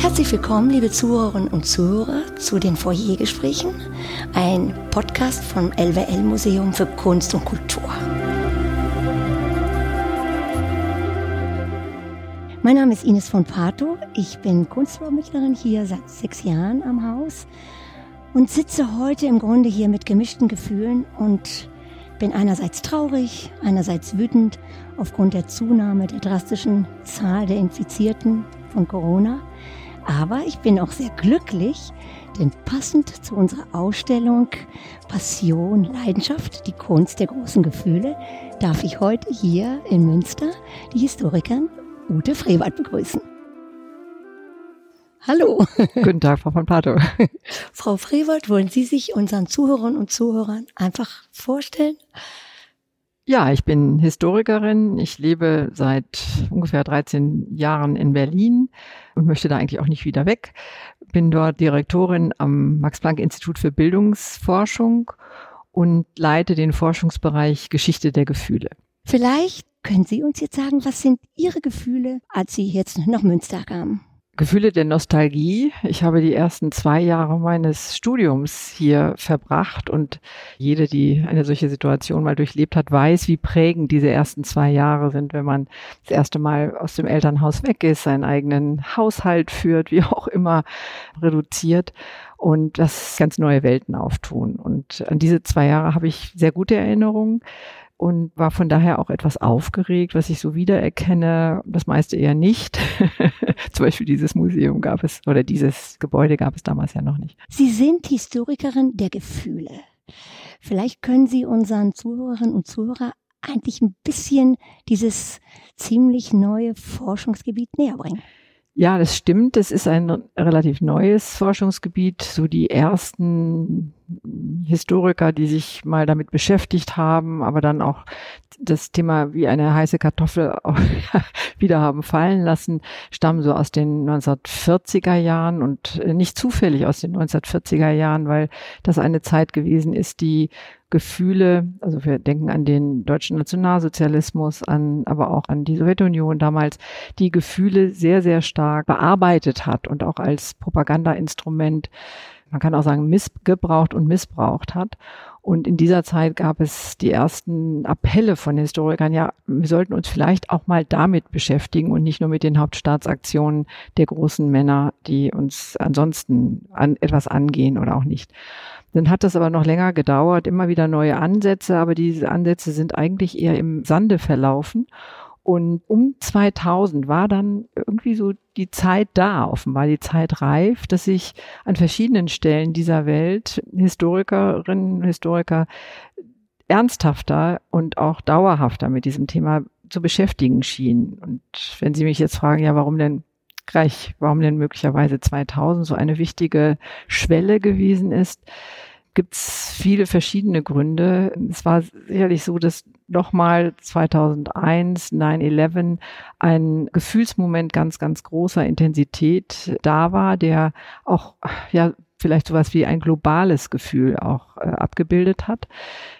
Herzlich willkommen, liebe Zuhörerinnen und Zuhörer, zu den Foyergesprächen, ein Podcast vom LWL Museum für Kunst und Kultur. Mein Name ist Ines von Pato. Ich bin Kunstvermittlerin hier seit sechs Jahren am Haus und sitze heute im Grunde hier mit gemischten Gefühlen und bin einerseits traurig, einerseits wütend aufgrund der Zunahme der drastischen Zahl der Infizierten von Corona. Aber ich bin auch sehr glücklich, denn passend zu unserer Ausstellung Passion, Leidenschaft, die Kunst der großen Gefühle, darf ich heute hier in Münster die Historikerin Ute Frewald begrüßen. Hallo. Guten Tag, Frau von Pato. Frau Frewald, wollen Sie sich unseren Zuhörern und Zuhörern einfach vorstellen? Ja, ich bin Historikerin. Ich lebe seit ungefähr 13 Jahren in Berlin und möchte da eigentlich auch nicht wieder weg. Bin dort Direktorin am Max-Planck-Institut für Bildungsforschung und leite den Forschungsbereich Geschichte der Gefühle. Vielleicht können Sie uns jetzt sagen, was sind Ihre Gefühle, als Sie jetzt nach Münster kamen? Gefühle der Nostalgie. Ich habe die ersten zwei Jahre meines Studiums hier verbracht und jede, die eine solche Situation mal durchlebt hat, weiß, wie prägend diese ersten zwei Jahre sind, wenn man das erste Mal aus dem Elternhaus weg ist, seinen eigenen Haushalt führt, wie auch immer reduziert und das ganz neue Welten auftun. Und an diese zwei Jahre habe ich sehr gute Erinnerungen und war von daher auch etwas aufgeregt, was ich so wiedererkenne. Das meiste eher nicht. Zum Beispiel dieses Museum gab es oder dieses Gebäude gab es damals ja noch nicht. Sie sind Historikerin der Gefühle. Vielleicht können Sie unseren Zuhörerinnen und Zuhörern eigentlich ein bisschen dieses ziemlich neue Forschungsgebiet näher bringen. Ja, das stimmt. Das ist ein relativ neues Forschungsgebiet. So die ersten Historiker, die sich mal damit beschäftigt haben, aber dann auch das Thema wie eine heiße Kartoffel wieder haben fallen lassen, stammen so aus den 1940er Jahren und nicht zufällig aus den 1940er Jahren, weil das eine Zeit gewesen ist, die Gefühle, also wir denken an den deutschen Nationalsozialismus, an, aber auch an die Sowjetunion damals, die Gefühle sehr, sehr stark bearbeitet hat und auch als Propagandainstrument man kann auch sagen, missgebraucht und missbraucht hat. Und in dieser Zeit gab es die ersten Appelle von Historikern, ja, wir sollten uns vielleicht auch mal damit beschäftigen und nicht nur mit den Hauptstaatsaktionen der großen Männer, die uns ansonsten an etwas angehen oder auch nicht. Dann hat das aber noch länger gedauert, immer wieder neue Ansätze, aber diese Ansätze sind eigentlich eher im Sande verlaufen. Und um 2000 war dann irgendwie so die Zeit da, offenbar die Zeit reif, dass sich an verschiedenen Stellen dieser Welt Historikerinnen, und Historiker ernsthafter und auch dauerhafter mit diesem Thema zu beschäftigen schienen. Und wenn Sie mich jetzt fragen, ja, warum denn gleich, warum denn möglicherweise 2000 so eine wichtige Schwelle gewesen ist, gibt es viele verschiedene Gründe. Es war sicherlich so, dass nochmal 2001, 9-11, ein Gefühlsmoment ganz, ganz großer Intensität da war, der auch ja vielleicht sowas wie ein globales Gefühl auch äh, abgebildet hat.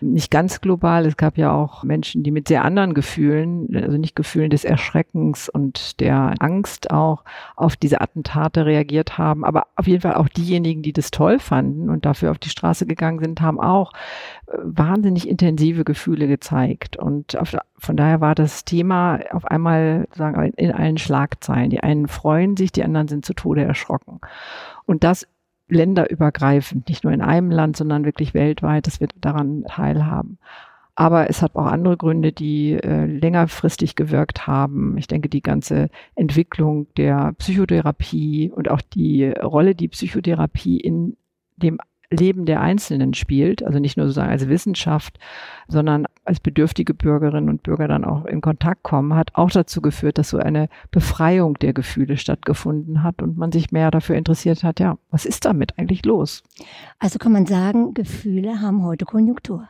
Nicht ganz global, es gab ja auch Menschen, die mit sehr anderen Gefühlen, also nicht Gefühlen des Erschreckens und der Angst auch auf diese Attentate reagiert haben, aber auf jeden Fall auch diejenigen, die das toll fanden und dafür auf die Straße gegangen sind, haben auch äh, wahnsinnig intensive Gefühle gezeigt und auf, von daher war das Thema auf einmal sagen in allen Schlagzeilen. Die einen freuen sich, die anderen sind zu Tode erschrocken. Und das länderübergreifend, nicht nur in einem Land, sondern wirklich weltweit, dass wir daran teilhaben. Aber es hat auch andere Gründe, die äh, längerfristig gewirkt haben. Ich denke, die ganze Entwicklung der Psychotherapie und auch die Rolle, die Psychotherapie in dem Leben der Einzelnen spielt, also nicht nur sozusagen als Wissenschaft, sondern als bedürftige Bürgerinnen und Bürger dann auch in Kontakt kommen, hat auch dazu geführt, dass so eine Befreiung der Gefühle stattgefunden hat und man sich mehr dafür interessiert hat, ja, was ist damit eigentlich los? Also kann man sagen, Gefühle haben heute Konjunktur.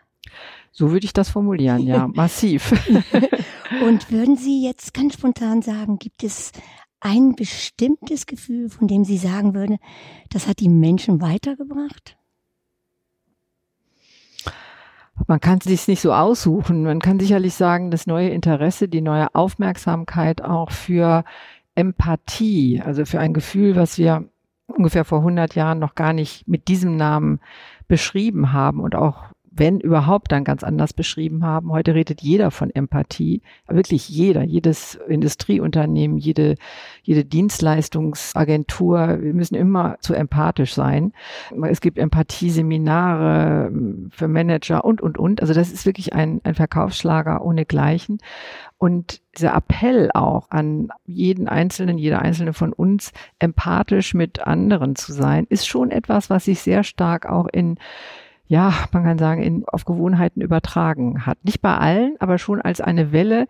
So würde ich das formulieren, ja, massiv. und würden Sie jetzt ganz spontan sagen, gibt es ein bestimmtes Gefühl, von dem Sie sagen würden, das hat die Menschen weitergebracht? Man kann sich nicht so aussuchen. Man kann sicherlich sagen, das neue Interesse, die neue Aufmerksamkeit auch für Empathie, also für ein Gefühl, was wir ungefähr vor 100 Jahren noch gar nicht mit diesem Namen beschrieben haben und auch wenn überhaupt, dann ganz anders beschrieben haben. Heute redet jeder von Empathie, wirklich jeder, jedes Industrieunternehmen, jede, jede Dienstleistungsagentur. Wir müssen immer zu empathisch sein. Es gibt Empathieseminare ähm, für Manager und, und, und. Also das ist wirklich ein, ein Verkaufsschlager ohnegleichen. Und dieser Appell auch an jeden Einzelnen, jede Einzelne von uns, empathisch mit anderen zu sein, ist schon etwas, was sich sehr stark auch in ja, man kann sagen, in, auf Gewohnheiten übertragen hat. Nicht bei allen, aber schon als eine Welle.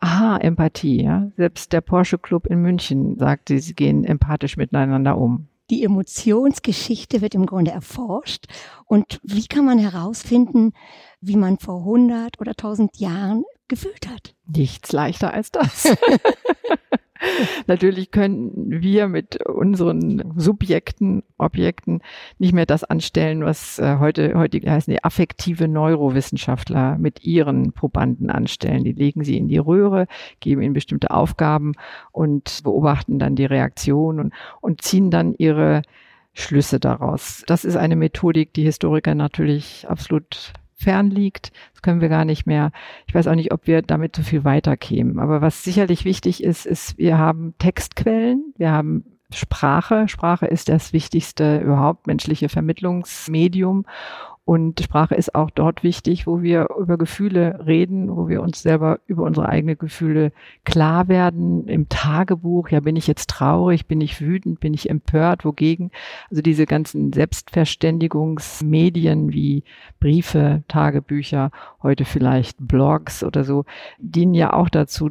Aha, Empathie. Ja? Selbst der Porsche Club in München sagt, sie gehen empathisch miteinander um. Die Emotionsgeschichte wird im Grunde erforscht. Und wie kann man herausfinden, wie man vor 100 oder 1000 Jahren gefühlt hat? Nichts leichter als das. Natürlich können wir mit unseren Subjekten, Objekten nicht mehr das anstellen, was äh, heute, heute heißen die affektive Neurowissenschaftler mit ihren Probanden anstellen. Die legen sie in die Röhre, geben ihnen bestimmte Aufgaben und beobachten dann die Reaktion und, und ziehen dann ihre Schlüsse daraus. Das ist eine Methodik, die Historiker natürlich absolut fern liegt. Das können wir gar nicht mehr. Ich weiß auch nicht, ob wir damit so viel weiterkämen. Aber was sicherlich wichtig ist, ist, wir haben Textquellen, wir haben Sprache. Sprache ist das wichtigste überhaupt menschliche Vermittlungsmedium. Und Sprache ist auch dort wichtig, wo wir über Gefühle reden, wo wir uns selber über unsere eigenen Gefühle klar werden. Im Tagebuch, ja, bin ich jetzt traurig, bin ich wütend, bin ich empört, wogegen? Also diese ganzen Selbstverständigungsmedien wie Briefe, Tagebücher, heute vielleicht Blogs oder so, dienen ja auch dazu,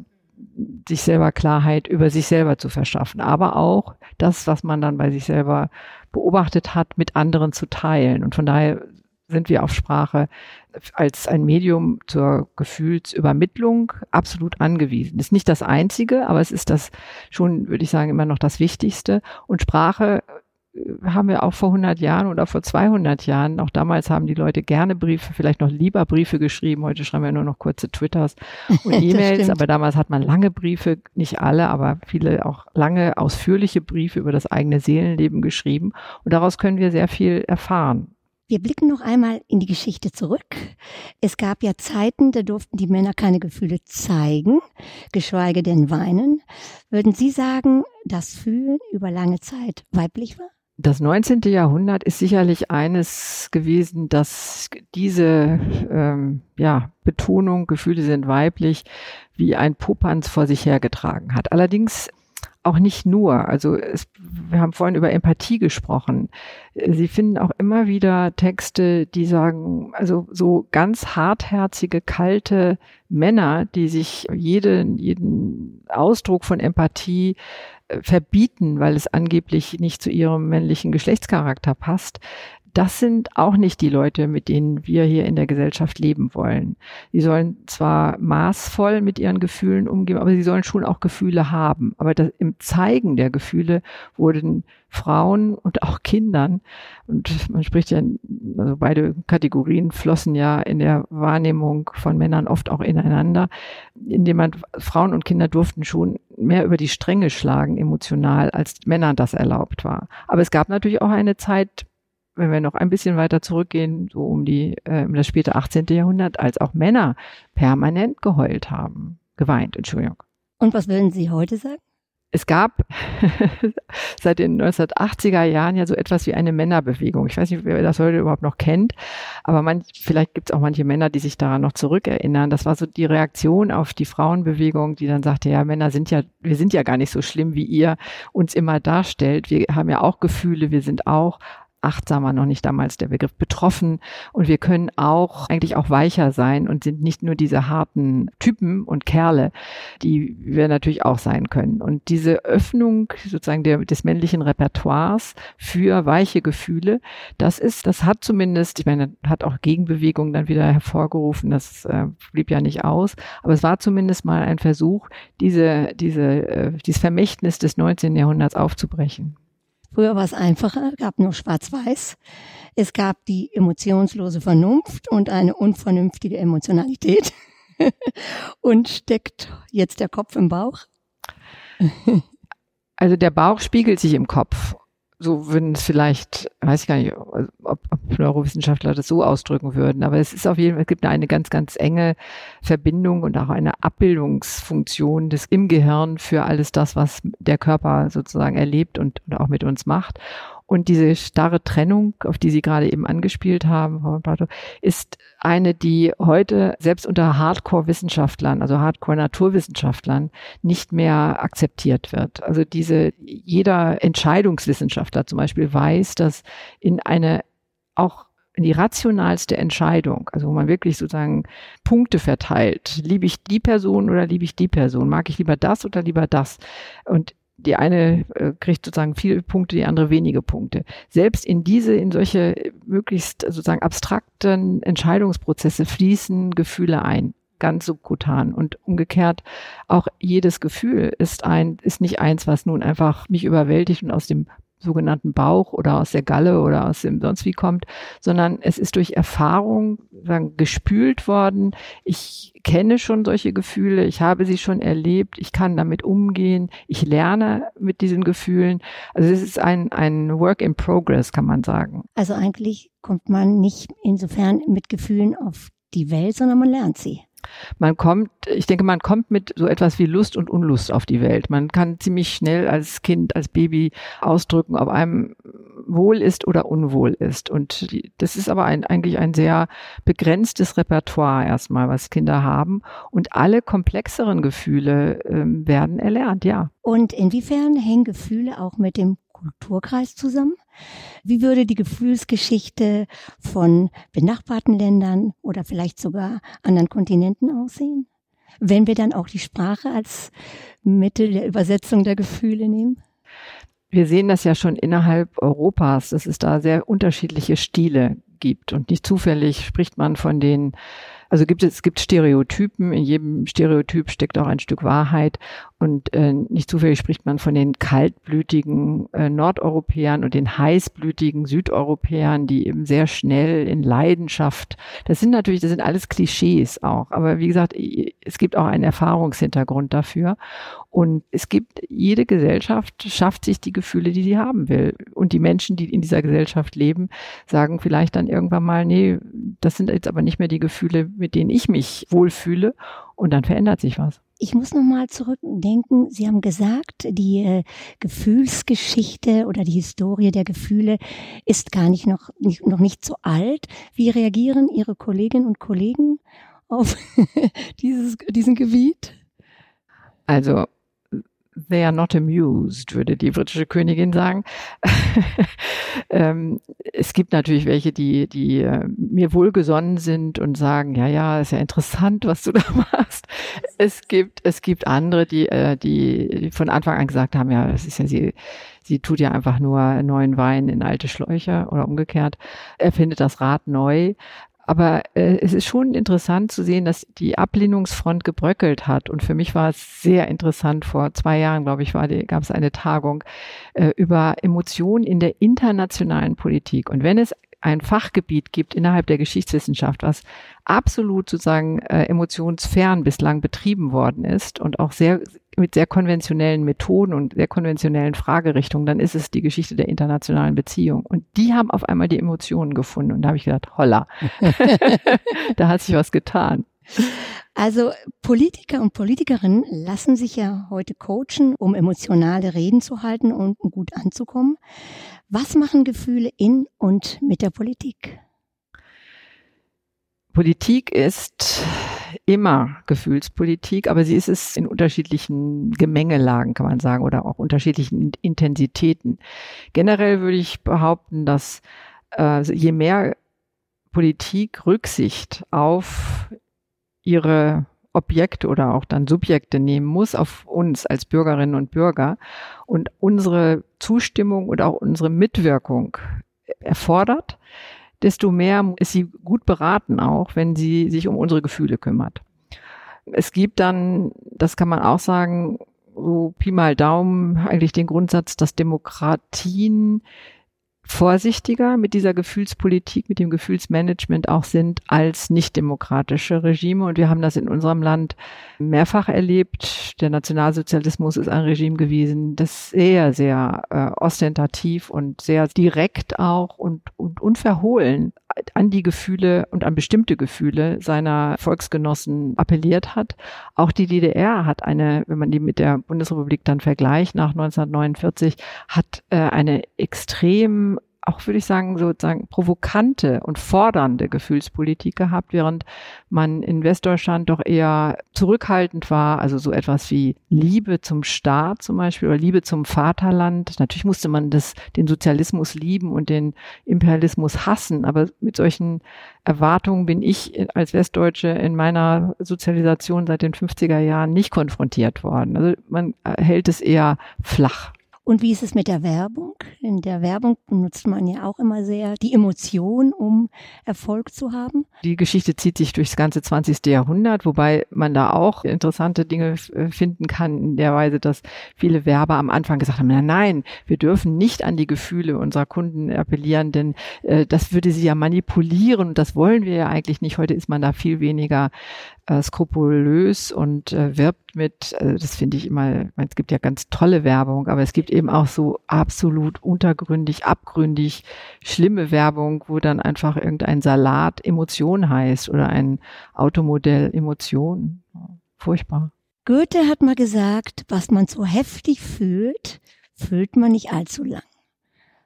sich selber Klarheit über sich selber zu verschaffen, aber auch das, was man dann bei sich selber beobachtet hat, mit anderen zu teilen. Und von daher sind wir auf Sprache als ein Medium zur Gefühlsübermittlung absolut angewiesen. Ist nicht das einzige, aber es ist das schon, würde ich sagen, immer noch das Wichtigste. Und Sprache äh, haben wir auch vor 100 Jahren oder vor 200 Jahren, auch damals haben die Leute gerne Briefe, vielleicht noch lieber Briefe geschrieben. Heute schreiben wir nur noch kurze Twitters und E-Mails, aber damals hat man lange Briefe, nicht alle, aber viele auch lange ausführliche Briefe über das eigene Seelenleben geschrieben. Und daraus können wir sehr viel erfahren. Wir blicken noch einmal in die Geschichte zurück. Es gab ja Zeiten, da durften die Männer keine Gefühle zeigen, geschweige denn weinen. Würden Sie sagen, dass Fühlen über lange Zeit weiblich war? Das 19. Jahrhundert ist sicherlich eines gewesen, dass diese ähm, ja, Betonung, Gefühle sind weiblich, wie ein Popanz vor sich hergetragen hat. Allerdings auch nicht nur. Also es, wir haben vorhin über Empathie gesprochen. Sie finden auch immer wieder Texte, die sagen, also so ganz hartherzige, kalte Männer, die sich jeden, jeden Ausdruck von Empathie äh, verbieten, weil es angeblich nicht zu ihrem männlichen Geschlechtscharakter passt das sind auch nicht die Leute, mit denen wir hier in der Gesellschaft leben wollen. Sie sollen zwar maßvoll mit ihren Gefühlen umgehen, aber sie sollen schon auch Gefühle haben. Aber das, im Zeigen der Gefühle wurden Frauen und auch Kindern, und man spricht ja, also beide Kategorien flossen ja in der Wahrnehmung von Männern oft auch ineinander, indem man Frauen und Kinder durften schon mehr über die Stränge schlagen emotional, als Männern das erlaubt war. Aber es gab natürlich auch eine Zeit, wenn wir noch ein bisschen weiter zurückgehen, so um die äh, um das späte 18. Jahrhundert, als auch Männer permanent geheult haben, geweint, Entschuldigung. Und was würden Sie heute sagen? Es gab seit den 1980er Jahren ja so etwas wie eine Männerbewegung. Ich weiß nicht, wer das heute überhaupt noch kennt, aber man, vielleicht gibt es auch manche Männer, die sich daran noch zurückerinnern. Das war so die Reaktion auf die Frauenbewegung, die dann sagte, ja, Männer sind ja, wir sind ja gar nicht so schlimm, wie ihr uns immer darstellt. Wir haben ja auch Gefühle, wir sind auch achtsamer noch nicht damals der Begriff betroffen und wir können auch eigentlich auch weicher sein und sind nicht nur diese harten Typen und Kerle, die wir natürlich auch sein können. Und diese Öffnung sozusagen der, des männlichen Repertoires für weiche Gefühle, das ist, das hat zumindest, ich meine, hat auch Gegenbewegung dann wieder hervorgerufen, das äh, blieb ja nicht aus, aber es war zumindest mal ein Versuch, diese, diese, äh, dieses Vermächtnis des 19. Jahrhunderts aufzubrechen. Früher war es einfacher, gab nur Schwarz-Weiß. Es gab die emotionslose Vernunft und eine unvernünftige Emotionalität. und steckt jetzt der Kopf im Bauch? Also der Bauch spiegelt sich im Kopf so würden es vielleicht, weiß ich gar nicht, ob, ob Neurowissenschaftler das so ausdrücken würden, aber es ist auf jeden Fall, es gibt eine ganz, ganz enge Verbindung und auch eine Abbildungsfunktion des im Gehirn für alles das, was der Körper sozusagen erlebt und, und auch mit uns macht. Und diese starre Trennung, auf die Sie gerade eben angespielt haben, ist eine, die heute selbst unter Hardcore-Wissenschaftlern, also Hardcore-Naturwissenschaftlern, nicht mehr akzeptiert wird. Also diese, jeder Entscheidungswissenschaftler zum Beispiel weiß, dass in eine auch in die rationalste Entscheidung, also wo man wirklich sozusagen Punkte verteilt. Liebe ich die Person oder liebe ich die Person? Mag ich lieber das oder lieber das? Und die eine äh, kriegt sozusagen viele Punkte, die andere wenige Punkte. Selbst in diese, in solche möglichst sozusagen abstrakten Entscheidungsprozesse fließen Gefühle ein ganz subkutan und umgekehrt auch jedes Gefühl ist ein ist nicht eins, was nun einfach mich überwältigt und aus dem sogenannten Bauch oder aus der Galle oder aus dem sonst wie kommt, sondern es ist durch Erfahrung sagen, gespült worden. Ich kenne schon solche Gefühle, ich habe sie schon erlebt, ich kann damit umgehen, ich lerne mit diesen Gefühlen. Also es ist ein, ein Work in Progress, kann man sagen. Also eigentlich kommt man nicht insofern mit Gefühlen auf die Welt, sondern man lernt sie. Man kommt, ich denke, man kommt mit so etwas wie Lust und Unlust auf die Welt. Man kann ziemlich schnell als Kind, als Baby ausdrücken, ob einem wohl ist oder unwohl ist. Und das ist aber ein, eigentlich ein sehr begrenztes Repertoire erstmal, was Kinder haben. Und alle komplexeren Gefühle äh, werden erlernt, ja. Und inwiefern hängen Gefühle auch mit dem Kulturkreis zusammen? Wie würde die Gefühlsgeschichte von benachbarten Ländern oder vielleicht sogar anderen Kontinenten aussehen? Wenn wir dann auch die Sprache als Mittel der Übersetzung der Gefühle nehmen? Wir sehen das ja schon innerhalb Europas, dass es da sehr unterschiedliche Stile gibt. Und nicht zufällig spricht man von den also gibt es, es gibt Stereotypen, in jedem Stereotyp steckt auch ein Stück Wahrheit. Und äh, nicht zufällig spricht man von den kaltblütigen äh, Nordeuropäern und den heißblütigen Südeuropäern, die eben sehr schnell in Leidenschaft, das sind natürlich, das sind alles Klischees auch, aber wie gesagt, es gibt auch einen Erfahrungshintergrund dafür. Und es gibt, jede Gesellschaft schafft sich die Gefühle, die sie haben will. Und die Menschen, die in dieser Gesellschaft leben, sagen vielleicht dann irgendwann mal, nee, das sind jetzt aber nicht mehr die Gefühle, mit denen ich mich wohlfühle. Und dann verändert sich was. Ich muss noch mal zurückdenken. Sie haben gesagt, die äh, Gefühlsgeschichte oder die Historie der Gefühle ist gar nicht noch, nicht, noch nicht so alt. Wie reagieren Ihre Kolleginnen und Kollegen auf dieses, diesen Gebiet? Also they are not amused, würde die britische Königin sagen. ähm, es gibt natürlich welche, die, die äh, mir wohlgesonnen sind und sagen, ja, ja, ist ja interessant, was du da machst. Es gibt, es gibt andere, die, äh, die von Anfang an gesagt haben, ja, es ist ja sie, sie tut ja einfach nur neuen Wein in alte Schläuche oder umgekehrt. Er findet das Rad neu. Aber äh, es ist schon interessant zu sehen, dass die Ablehnungsfront gebröckelt hat. Und für mich war es sehr interessant. Vor zwei Jahren, glaube ich, gab es eine Tagung äh, über Emotionen in der internationalen Politik. Und wenn es ein Fachgebiet gibt innerhalb der Geschichtswissenschaft, was absolut sozusagen äh, emotionsfern bislang betrieben worden ist und auch sehr mit sehr konventionellen Methoden und sehr konventionellen Fragerichtungen, dann ist es die Geschichte der internationalen Beziehung. Und die haben auf einmal die Emotionen gefunden. Und da habe ich gedacht, holla, da hat sich was getan. Also Politiker und Politikerinnen lassen sich ja heute coachen, um emotionale Reden zu halten und gut anzukommen. Was machen Gefühle in und mit der Politik? Politik ist immer Gefühlspolitik, aber sie ist es in unterschiedlichen Gemengelagen, kann man sagen, oder auch unterschiedlichen Intensitäten. Generell würde ich behaupten, dass äh, je mehr Politik Rücksicht auf ihre Objekte oder auch dann Subjekte nehmen muss auf uns als Bürgerinnen und Bürger und unsere Zustimmung und auch unsere Mitwirkung erfordert, desto mehr ist sie gut beraten auch, wenn sie sich um unsere Gefühle kümmert. Es gibt dann, das kann man auch sagen, so Pi mal Daumen eigentlich den Grundsatz, dass Demokratien vorsichtiger mit dieser Gefühlspolitik, mit dem Gefühlsmanagement auch sind als nicht-demokratische Regime. Und wir haben das in unserem Land mehrfach erlebt. Der Nationalsozialismus ist ein Regime gewesen, das sehr, sehr äh, ostentativ und sehr direkt auch und, und unverhohlen an die Gefühle und an bestimmte Gefühle seiner Volksgenossen appelliert hat. Auch die DDR hat eine, wenn man die mit der Bundesrepublik dann vergleicht nach 1949, hat äh, eine extrem auch, würde ich sagen, sozusagen provokante und fordernde Gefühlspolitik gehabt, während man in Westdeutschland doch eher zurückhaltend war, also so etwas wie Liebe zum Staat zum Beispiel oder Liebe zum Vaterland. Natürlich musste man das, den Sozialismus lieben und den Imperialismus hassen, aber mit solchen Erwartungen bin ich als Westdeutsche in meiner Sozialisation seit den 50er Jahren nicht konfrontiert worden. Also man hält es eher flach. Und wie ist es mit der Werbung? In der Werbung benutzt man ja auch immer sehr die Emotion, um Erfolg zu haben. Die Geschichte zieht sich durchs ganze 20. Jahrhundert, wobei man da auch interessante Dinge äh, finden kann, in der Weise, dass viele Werber am Anfang gesagt haben, nein, nein, wir dürfen nicht an die Gefühle unserer Kunden appellieren, denn äh, das würde sie ja manipulieren und das wollen wir ja eigentlich nicht. Heute ist man da viel weniger äh, skrupulös und äh, wirbt mit, äh, das finde ich immer, es gibt ja ganz tolle Werbung, aber es gibt eben auch so absolut untergründig, abgründig schlimme Werbung, wo dann einfach irgendein Salat Emotion heißt oder ein Automodell Emotion. Furchtbar. Goethe hat mal gesagt, was man so heftig fühlt, fühlt man nicht allzu lang.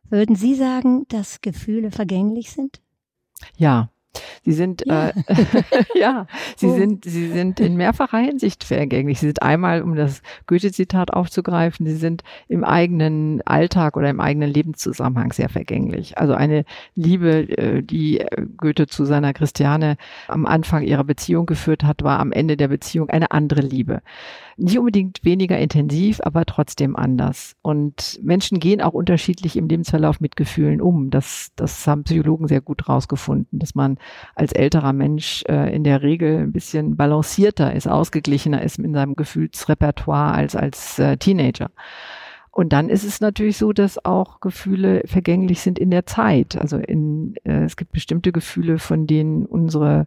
Würden Sie sagen, dass Gefühle vergänglich sind? Ja, Sie sind ja, äh, ja sie oh. sind sie sind in mehrfacher Hinsicht vergänglich. Sie sind einmal, um das Goethe-Zitat aufzugreifen, sie sind im eigenen Alltag oder im eigenen Lebenszusammenhang sehr vergänglich. Also eine Liebe, äh, die äh, Goethe zu seiner Christiane am Anfang ihrer Beziehung geführt hat, war am Ende der Beziehung eine andere Liebe nicht unbedingt weniger intensiv, aber trotzdem anders. Und Menschen gehen auch unterschiedlich im Lebensverlauf mit Gefühlen um. Das, das haben Psychologen sehr gut rausgefunden, dass man als älterer Mensch äh, in der Regel ein bisschen balancierter ist, ausgeglichener ist in seinem Gefühlsrepertoire als als äh, Teenager. Und dann ist es natürlich so, dass auch Gefühle vergänglich sind in der Zeit. Also in, äh, es gibt bestimmte Gefühle, von denen unsere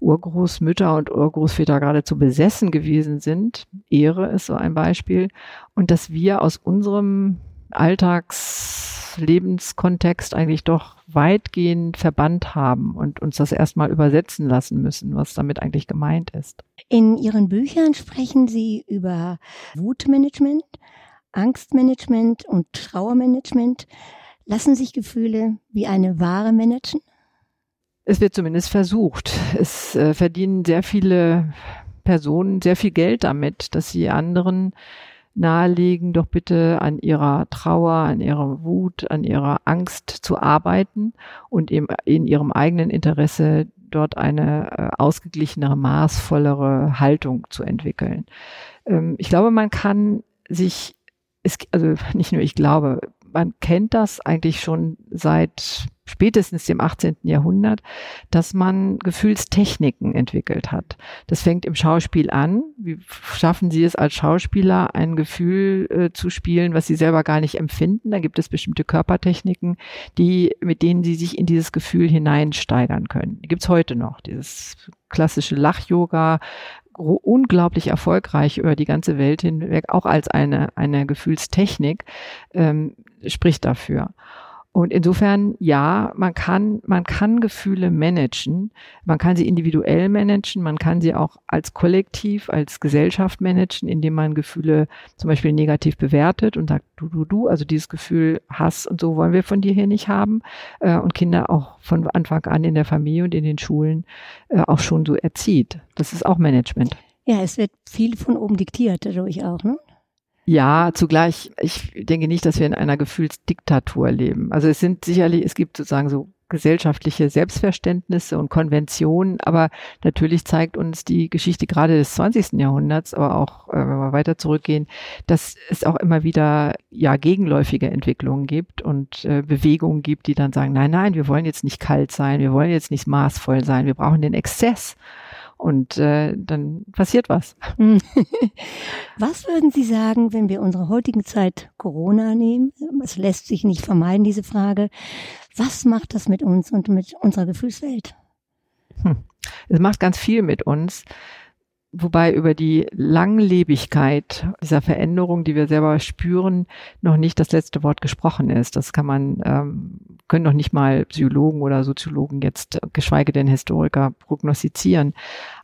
Urgroßmütter und Urgroßväter geradezu besessen gewesen sind. Ehre ist so ein Beispiel. Und dass wir aus unserem Alltagslebenskontext eigentlich doch weitgehend verbannt haben und uns das erstmal übersetzen lassen müssen, was damit eigentlich gemeint ist. In Ihren Büchern sprechen Sie über Wutmanagement, Angstmanagement und Trauermanagement. Lassen sich Gefühle wie eine Ware managen? Es wird zumindest versucht. Es äh, verdienen sehr viele Personen sehr viel Geld damit, dass sie anderen nahelegen, doch bitte an ihrer Trauer, an ihrer Wut, an ihrer Angst zu arbeiten und eben in ihrem eigenen Interesse dort eine äh, ausgeglichenere, maßvollere Haltung zu entwickeln. Ähm, ich glaube, man kann sich, also nicht nur ich glaube, man kennt das eigentlich schon seit spätestens dem 18. Jahrhundert, dass man Gefühlstechniken entwickelt hat. Das fängt im Schauspiel an. Wie schaffen Sie es als Schauspieler, ein Gefühl äh, zu spielen, was Sie selber gar nicht empfinden? Da gibt es bestimmte Körpertechniken, die, mit denen Sie sich in dieses Gefühl hineinsteigern können. Die gibt's heute noch. Dieses klassische Lach-Yoga, unglaublich erfolgreich über die ganze Welt hinweg, auch als eine, eine Gefühlstechnik, ähm, spricht dafür. Und insofern, ja, man kann, man kann Gefühle managen. Man kann sie individuell managen. Man kann sie auch als Kollektiv, als Gesellschaft managen, indem man Gefühle zum Beispiel negativ bewertet und sagt, du, du, du, also dieses Gefühl Hass und so wollen wir von dir hier nicht haben. Äh, und Kinder auch von Anfang an in der Familie und in den Schulen äh, auch schon so erzieht. Das ist auch Management. Ja, es wird viel von oben diktiert dadurch auch, ne? Ja, zugleich, ich denke nicht, dass wir in einer Gefühlsdiktatur leben. Also es sind sicherlich, es gibt sozusagen so gesellschaftliche Selbstverständnisse und Konventionen, aber natürlich zeigt uns die Geschichte gerade des 20. Jahrhunderts, aber auch, äh, wenn wir weiter zurückgehen, dass es auch immer wieder ja gegenläufige Entwicklungen gibt und äh, Bewegungen gibt, die dann sagen, nein, nein, wir wollen jetzt nicht kalt sein, wir wollen jetzt nicht maßvoll sein, wir brauchen den Exzess. Und äh, dann passiert was. was würden Sie sagen, wenn wir unsere heutigen Zeit Corona nehmen? Es lässt sich nicht vermeiden, diese Frage. Was macht das mit uns und mit unserer Gefühlswelt? Hm. Es macht ganz viel mit uns wobei über die Langlebigkeit dieser Veränderung, die wir selber spüren, noch nicht das letzte Wort gesprochen ist. Das kann man, ähm, können noch nicht mal Psychologen oder Soziologen jetzt, geschweige denn Historiker, prognostizieren.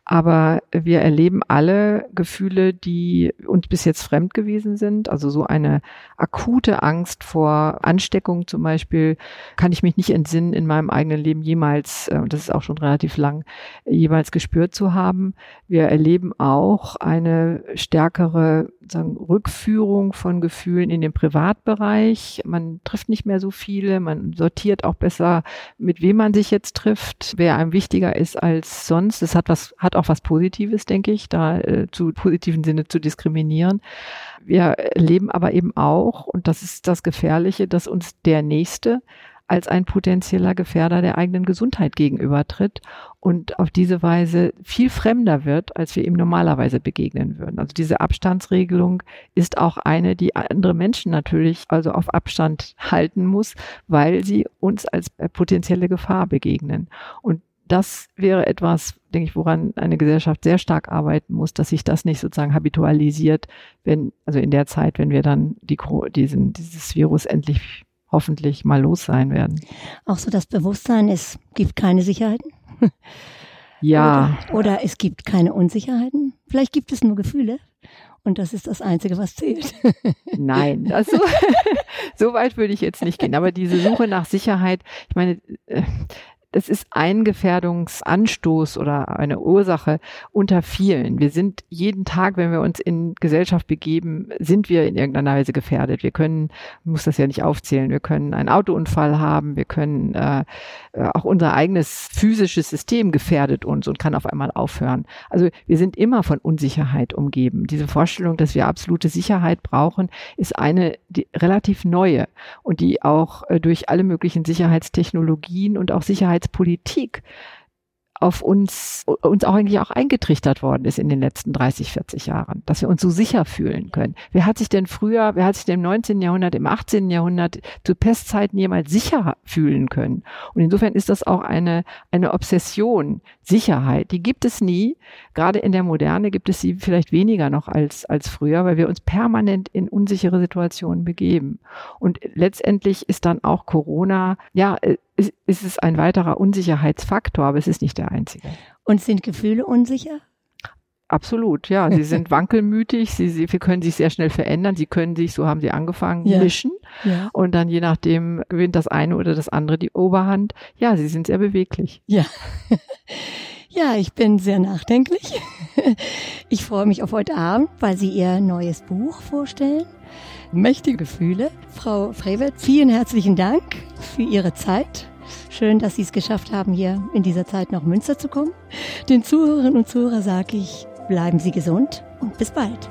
Aber wir erleben alle Gefühle, die uns bis jetzt fremd gewesen sind. Also so eine akute Angst vor Ansteckung zum Beispiel kann ich mich nicht entsinnen, in meinem eigenen Leben jemals, äh, das ist auch schon relativ lang, jemals gespürt zu haben. Wir erleben auch eine stärkere sagen, Rückführung von Gefühlen in den Privatbereich. Man trifft nicht mehr so viele, man sortiert auch besser, mit wem man sich jetzt trifft, wer einem wichtiger ist als sonst. Das hat was, hat auch was Positives, denke ich, da äh, zu positiven Sinne zu diskriminieren. Wir erleben aber eben auch, und das ist das Gefährliche, dass uns der Nächste als ein potenzieller Gefährder der eigenen Gesundheit gegenübertritt und auf diese Weise viel fremder wird, als wir ihm normalerweise begegnen würden. Also diese Abstandsregelung ist auch eine, die andere Menschen natürlich also auf Abstand halten muss, weil sie uns als potenzielle Gefahr begegnen. Und das wäre etwas, denke ich, woran eine Gesellschaft sehr stark arbeiten muss, dass sich das nicht sozusagen habitualisiert, wenn, also in der Zeit, wenn wir dann die, diesen, dieses Virus endlich hoffentlich mal los sein werden. Auch so das Bewusstsein, es gibt keine Sicherheiten. Ja. Oder, oder es gibt keine Unsicherheiten. Vielleicht gibt es nur Gefühle. Und das ist das Einzige, was zählt. Nein, also, so weit würde ich jetzt nicht gehen. Aber diese Suche nach Sicherheit, ich meine, äh, das ist ein Gefährdungsanstoß oder eine Ursache unter vielen. Wir sind jeden Tag, wenn wir uns in Gesellschaft begeben, sind wir in irgendeiner Weise gefährdet. Wir können, muss das ja nicht aufzählen, wir können einen Autounfall haben, wir können äh, auch unser eigenes physisches System gefährdet uns und kann auf einmal aufhören. Also wir sind immer von Unsicherheit umgeben. Diese Vorstellung, dass wir absolute Sicherheit brauchen, ist eine relativ neue und die auch äh, durch alle möglichen Sicherheitstechnologien und auch Sicherheit Sicherheitspolitik auf uns, uns auch eigentlich auch eingetrichtert worden ist in den letzten 30, 40 Jahren, dass wir uns so sicher fühlen können. Wer hat sich denn früher, wer hat sich denn im 19. Jahrhundert, im 18. Jahrhundert zu Pestzeiten jemals sicher fühlen können? Und insofern ist das auch eine, eine Obsession, Sicherheit. Die gibt es nie. Gerade in der Moderne gibt es sie vielleicht weniger noch als, als früher, weil wir uns permanent in unsichere Situationen begeben. Und letztendlich ist dann auch Corona, ja, äh, ist, ist es ein weiterer Unsicherheitsfaktor, aber es ist nicht der einzige. Und sind Gefühle unsicher? Absolut, ja. Sie sind wankelmütig, sie, sie sie können sich sehr schnell verändern, sie können sich, so haben sie angefangen, ja. mischen. Ja. Und dann je nachdem gewinnt das eine oder das andere die Oberhand. Ja, sie sind sehr beweglich. Ja. Ja, ich bin sehr nachdenklich. Ich freue mich auf heute Abend, weil Sie Ihr neues Buch vorstellen. Mächtige Gefühle. Frau Frevelt, vielen herzlichen Dank für Ihre Zeit. Schön, dass Sie es geschafft haben, hier in dieser Zeit nach Münster zu kommen. Den Zuhörerinnen und Zuhörern sage ich, bleiben Sie gesund und bis bald.